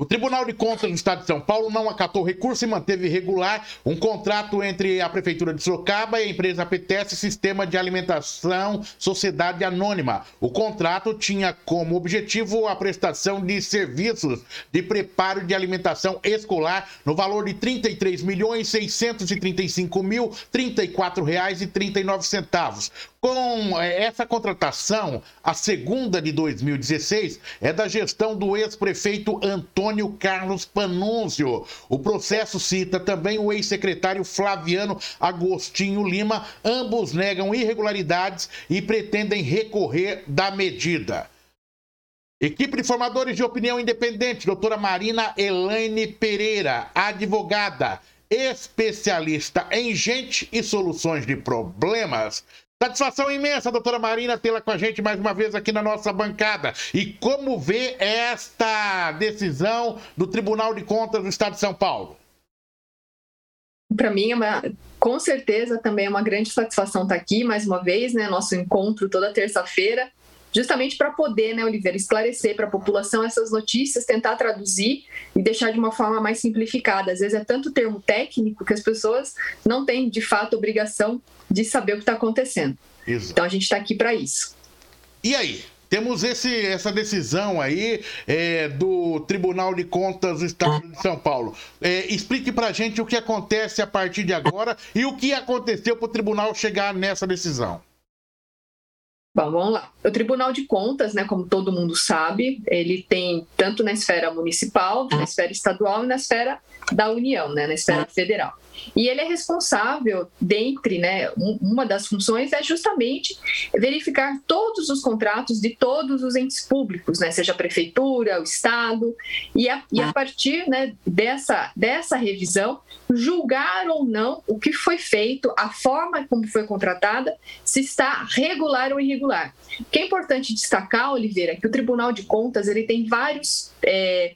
O Tribunal de Contas do Estado de São Paulo não acatou recurso e manteve regular um contrato entre a Prefeitura de Sorocaba e a empresa PTS Sistema de Alimentação Sociedade Anônima. O contrato tinha como objetivo a prestação de serviços de preparo de alimentação escolar no valor de R$ 33 milhões 635 mil 34 reais 39 centavos. Com eh, essa contratação, a segunda de 2016 é da gestão do ex-prefeito Antônio Carlos Panunzio. O processo cita também o ex-secretário Flaviano Agostinho Lima. Ambos negam irregularidades e pretendem recorrer da medida. Equipe de formadores de opinião independente, doutora Marina Elaine Pereira, advogada, especialista em gente e soluções de problemas. Satisfação imensa, doutora Marina, tê-la com a gente mais uma vez aqui na nossa bancada. E como vê esta decisão do Tribunal de Contas do Estado de São Paulo? Para mim, é uma, com certeza, também é uma grande satisfação estar aqui mais uma vez, né? Nosso encontro toda terça-feira justamente para poder, né, Oliveira, esclarecer para a população essas notícias, tentar traduzir e deixar de uma forma mais simplificada. Às vezes é tanto termo técnico que as pessoas não têm, de fato, obrigação de saber o que está acontecendo. Isso. Então a gente está aqui para isso. E aí? Temos esse, essa decisão aí é, do Tribunal de Contas do Estado de São Paulo. É, explique para a gente o que acontece a partir de agora e o que aconteceu para o tribunal chegar nessa decisão. Bom, vamos lá. O Tribunal de Contas, né, como todo mundo sabe, ele tem tanto na esfera municipal, na esfera estadual e na esfera da União, né, na esfera federal. E ele é responsável, dentre, né, uma das funções é justamente verificar todos os contratos de todos os entes públicos, né, seja a prefeitura, o estado, e a, e a partir né, dessa, dessa revisão, julgar ou não o que foi feito, a forma como foi contratada, se está regular ou irregular. O que é importante destacar, Oliveira, é que o Tribunal de Contas ele tem vários é,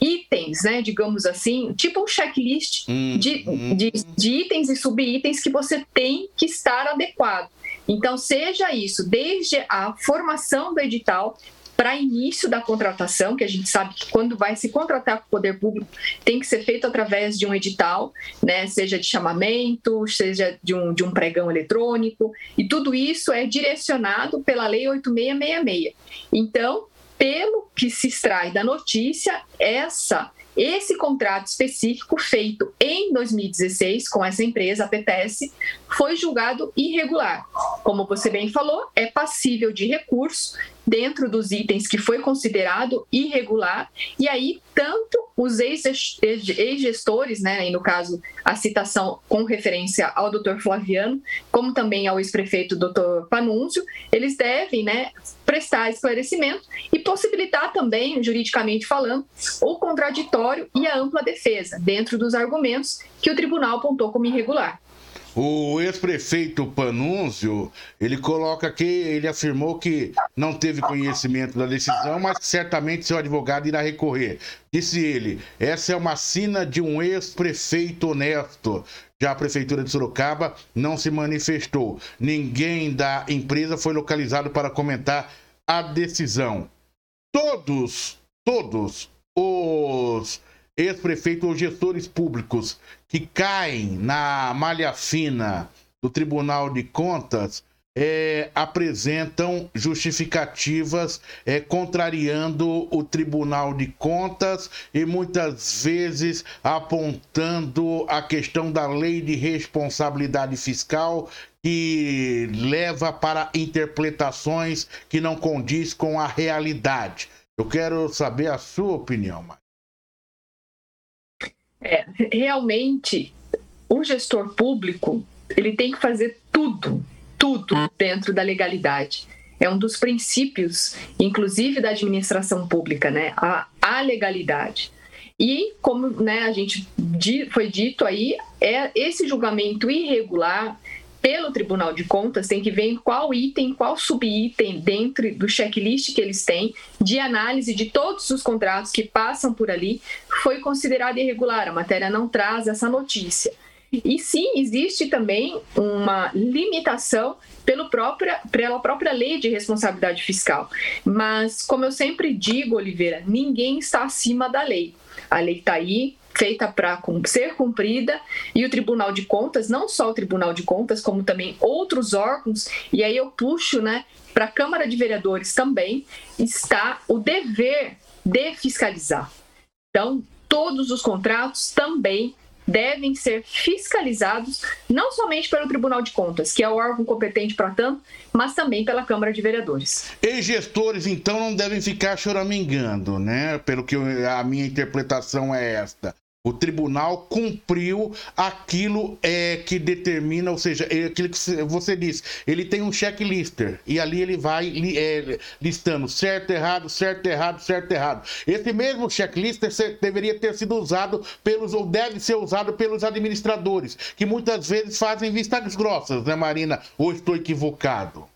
itens, né, digamos assim, tipo um checklist hum, de, hum. de, de itens e subitens que você tem que estar adequado. Então, seja isso desde a formação do edital, para início da contratação, que a gente sabe que quando vai se contratar com o poder público, tem que ser feito através de um edital, né, seja de chamamento, seja de um, de um pregão eletrônico, e tudo isso é direcionado pela Lei 8666. Então, pelo que se extrai da notícia, essa esse contrato específico feito em 2016 com essa empresa, a PTS, foi julgado irregular. Como você bem falou, é passível de recurso dentro dos itens que foi considerado irregular, e aí tanto os ex-gestores, né, no caso a citação com referência ao Dr. Flaviano, como também ao ex-prefeito Dr. Panúncio, eles devem, né, prestar esclarecimento e possibilitar também, juridicamente falando, o contraditório e a ampla defesa, dentro dos argumentos que o tribunal apontou como irregular. O ex-prefeito Panúncio, ele coloca que ele afirmou que não teve conhecimento da decisão, mas certamente seu advogado irá recorrer. Disse ele: essa é uma sina de um ex-prefeito honesto. Já a prefeitura de Sorocaba não se manifestou. Ninguém da empresa foi localizado para comentar a decisão. Todos, todos os ex-prefeitos ou gestores públicos que caem na malha fina do Tribunal de Contas é, apresentam justificativas é, contrariando o Tribunal de Contas e muitas vezes apontando a questão da lei de responsabilidade fiscal que leva para interpretações que não condiz com a realidade. Eu quero saber a sua opinião, Mari. É, realmente, o gestor público ele tem que fazer tudo, tudo dentro da legalidade. É um dos princípios, inclusive da administração pública, né? A, a legalidade. E como né, a gente foi dito aí, é esse julgamento irregular pelo Tribunal de Contas tem que ver qual item, qual subitem dentro do checklist que eles têm de análise de todos os contratos que passam por ali foi considerado irregular. A matéria não traz essa notícia. E sim, existe também uma limitação pelo própria, pela própria lei de responsabilidade fiscal. Mas, como eu sempre digo, Oliveira, ninguém está acima da lei. A lei está aí, feita para ser cumprida e o Tribunal de Contas, não só o Tribunal de Contas, como também outros órgãos, e aí eu puxo né, para a Câmara de Vereadores também, está o dever de fiscalizar. Então, todos os contratos também devem ser fiscalizados não somente pelo Tribunal de Contas, que é o órgão competente para tanto, mas também pela Câmara de Vereadores. E gestores, então, não devem ficar choramingando, né? Pelo que eu, a minha interpretação é esta. O tribunal cumpriu aquilo é, que determina, ou seja, é aquilo que você disse. Ele tem um checklister e ali ele vai é, listando certo, errado, certo, errado, certo, errado. Esse mesmo checklister deveria ter sido usado pelos, ou deve ser usado pelos administradores, que muitas vezes fazem vistas grossas, né, Marina? Ou estou equivocado?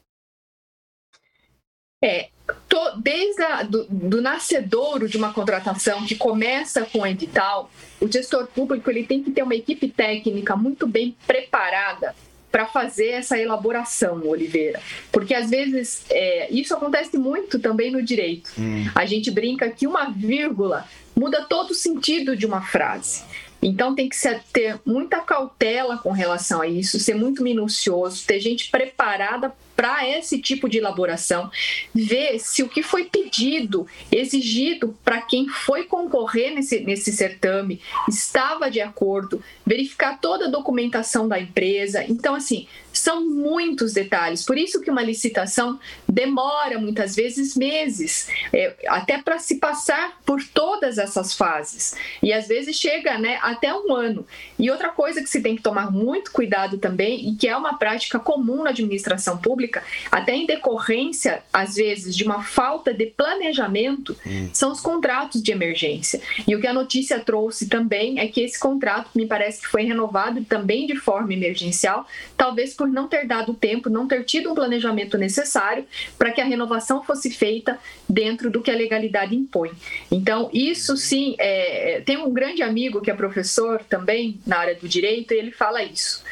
É, to, desde a, do, do nascedouro de uma contratação que começa com o edital, o gestor público ele tem que ter uma equipe técnica muito bem preparada para fazer essa elaboração, Oliveira. Porque às vezes é, isso acontece muito também no direito. Hum. A gente brinca que uma vírgula muda todo o sentido de uma frase. Então tem que ter muita cautela com relação a isso, ser muito minucioso, ter gente preparada para esse tipo de elaboração, ver se o que foi pedido, exigido para quem foi concorrer nesse, nesse certame estava de acordo, verificar toda a documentação da empresa. Então, assim, são muitos detalhes. Por isso que uma licitação demora muitas vezes meses, é, até para se passar por todas essas fases. E às vezes chega né, até um ano. E outra coisa que se tem que tomar muito cuidado também, e que é uma prática comum na administração pública, até em decorrência, às vezes, de uma falta de planejamento, hum. são os contratos de emergência. E o que a notícia trouxe também é que esse contrato, me parece que foi renovado também de forma emergencial, talvez por não ter dado tempo, não ter tido um planejamento necessário para que a renovação fosse feita dentro do que a legalidade impõe. Então, isso sim, é, é, tem um grande amigo que é professor também na área do direito, e ele fala isso.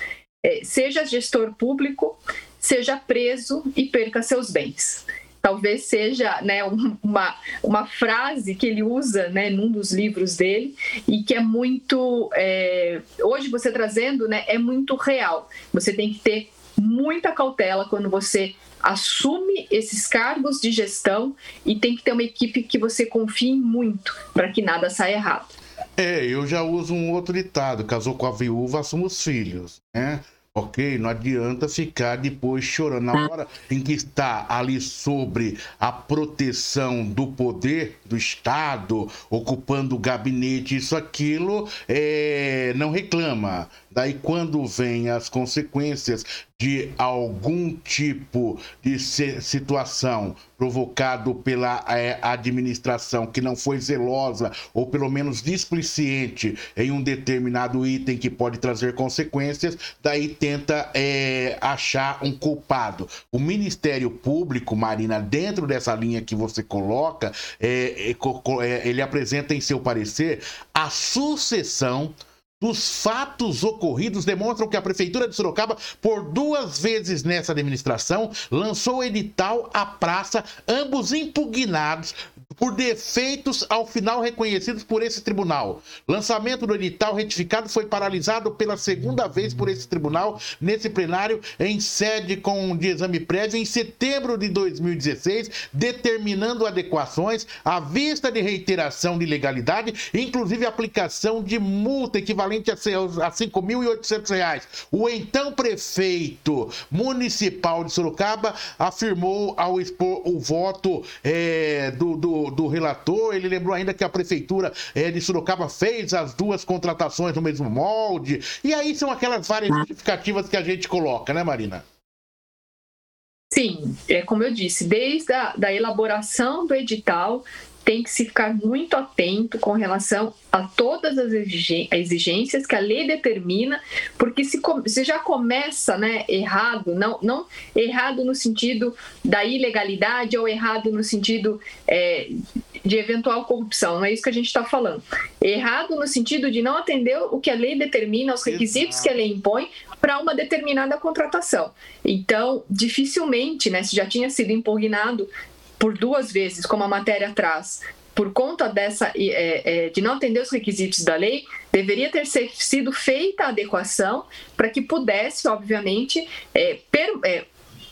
É, seja gestor público, seja preso e perca seus bens talvez seja né, uma, uma frase que ele usa né, num dos livros dele e que é muito. É, hoje você trazendo né, é muito real. Você tem que ter muita cautela quando você assume esses cargos de gestão e tem que ter uma equipe que você confie muito para que nada saia errado. É, eu já uso um outro ditado: casou com a viúva, assumos filhos, né? Ok? Não adianta ficar depois chorando. Na hora em que está ali sobre a proteção do poder do Estado, ocupando o gabinete, isso, aquilo, é, não reclama. Daí, quando vem as consequências de algum tipo de situação provocado pela é, administração que não foi zelosa ou pelo menos displicente em um determinado item que pode trazer consequências, daí tenta é, achar um culpado. O Ministério Público, Marina, dentro dessa linha que você coloca, é, ele apresenta em seu parecer a sucessão dos fatos ocorridos demonstram que a Prefeitura de Sorocaba, por duas vezes nessa administração, lançou edital à praça, ambos impugnados por defeitos ao final reconhecidos por esse tribunal. Lançamento do edital retificado foi paralisado pela segunda vez por esse tribunal nesse plenário em sede com de exame prévio em setembro de 2016, determinando adequações à vista de reiteração de ilegalidade, inclusive aplicação de multa equivalente a R$ 5.800. O então prefeito municipal de Sorocaba afirmou ao expor o voto é, do, do do, relator, ele lembrou ainda que a prefeitura é, de Sorocaba fez as duas contratações no mesmo molde. E aí são aquelas várias justificativas que a gente coloca, né, Marina? Sim, é como eu disse, desde a da elaboração do edital tem que se ficar muito atento com relação a todas as exigências que a lei determina, porque se, se já começa né, errado, não, não errado no sentido da ilegalidade ou errado no sentido é, de eventual corrupção. Não é isso que a gente está falando. Errado no sentido de não atender o que a lei determina, os requisitos Exato. que a lei impõe para uma determinada contratação. Então, dificilmente, né, se já tinha sido impugnado por duas vezes, como a matéria traz, por conta dessa é, é, de não atender os requisitos da lei, deveria ter sido feita a adequação para que pudesse, obviamente, é, per,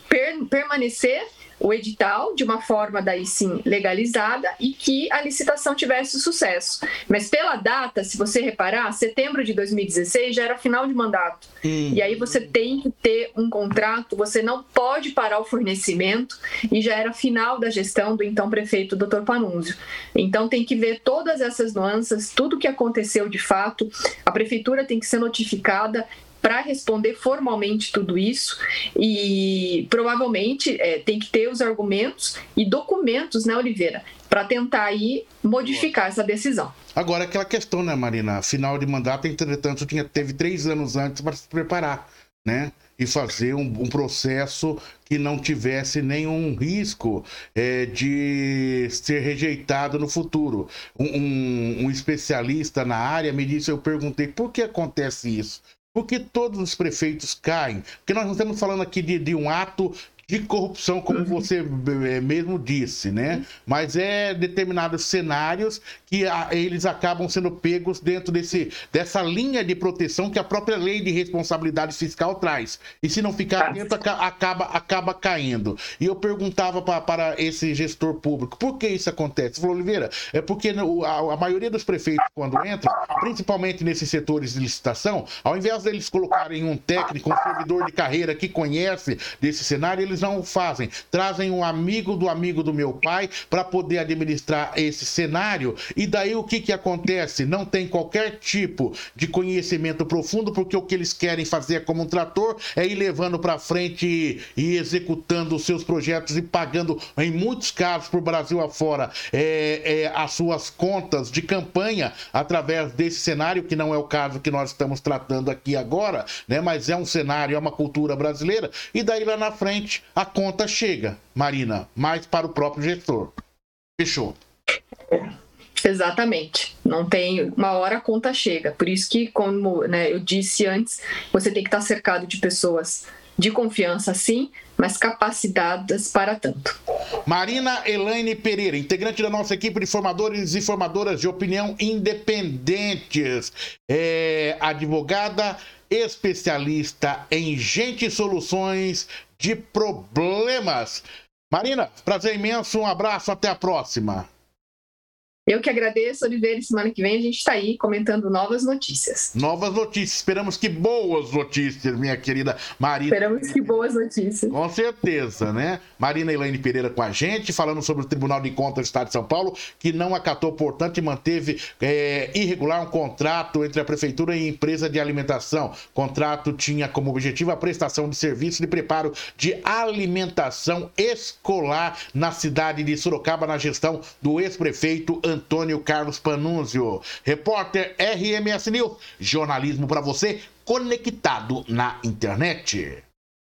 per, permanecer o edital de uma forma daí sim legalizada e que a licitação tivesse sucesso. Mas pela data, se você reparar, setembro de 2016 já era final de mandato. Hum. E aí você tem que ter um contrato, você não pode parar o fornecimento e já era final da gestão do então prefeito Dr. Panunzio. Então tem que ver todas essas nuances, tudo que aconteceu de fato. A prefeitura tem que ser notificada para responder formalmente tudo isso e provavelmente é, tem que ter os argumentos e documentos, né, Oliveira, para tentar aí modificar essa decisão. Agora, aquela questão, né, Marina? Final de mandato, entretanto, tinha, teve três anos antes para se preparar, né? E fazer um, um, processo que não tivesse nenhum risco é, de ser rejeitado no futuro. Um, um, um especialista na área me disse, eu perguntei, por que acontece isso? Porque todos os prefeitos caem. Porque nós não estamos falando aqui de, de um ato de corrupção, como você eh, mesmo disse, né? Mas é determinados cenários que a, eles acabam sendo pegos dentro desse, dessa linha de proteção que a própria lei de responsabilidade fiscal traz. E se não ficar atento, acaba, acaba caindo. E eu perguntava pra, para esse gestor público, por que isso acontece? Ele falou, Oliveira, é porque a, a maioria dos prefeitos, quando entram, principalmente nesses setores de licitação, ao invés deles colocarem um técnico, um servidor de carreira que conhece desse cenário, eles não fazem. Trazem um amigo do amigo do meu pai para poder administrar esse cenário. E daí o que, que acontece? Não tem qualquer tipo de conhecimento profundo, porque o que eles querem fazer como um trator é ir levando para frente e, executando os seus projetos e pagando, em muitos casos, por Brasil afora, é, é, as suas contas de campanha através desse cenário, que não é o caso que nós estamos tratando aqui agora, né? mas é um cenário, é uma cultura brasileira. E daí lá na frente a conta chega, Marina, mais para o próprio gestor. Fechou. Exatamente. Não tem uma hora a conta chega. Por isso que, como né, eu disse antes, você tem que estar cercado de pessoas de confiança, sim, mas capacitadas para tanto. Marina Elaine Pereira, integrante da nossa equipe de formadores e formadoras de opinião independentes, é advogada especialista em gente soluções de problemas. Marina, prazer imenso, um abraço, até a próxima. Eu que agradeço, Oliveira, semana que vem a gente está aí comentando novas notícias. Novas notícias, esperamos que boas notícias, minha querida Marina. Esperamos que boas notícias. Com certeza, né? Marina Elaine Pereira com a gente, falando sobre o Tribunal de Contas do Estado de São Paulo, que não acatou, portanto, e manteve é, irregular um contrato entre a Prefeitura e a empresa de alimentação. O contrato tinha como objetivo a prestação de serviços de preparo de alimentação escolar na cidade de Sorocaba, na gestão do ex-prefeito Antônio Antônio Carlos Panunzio. Repórter RMS News, jornalismo para você conectado na internet.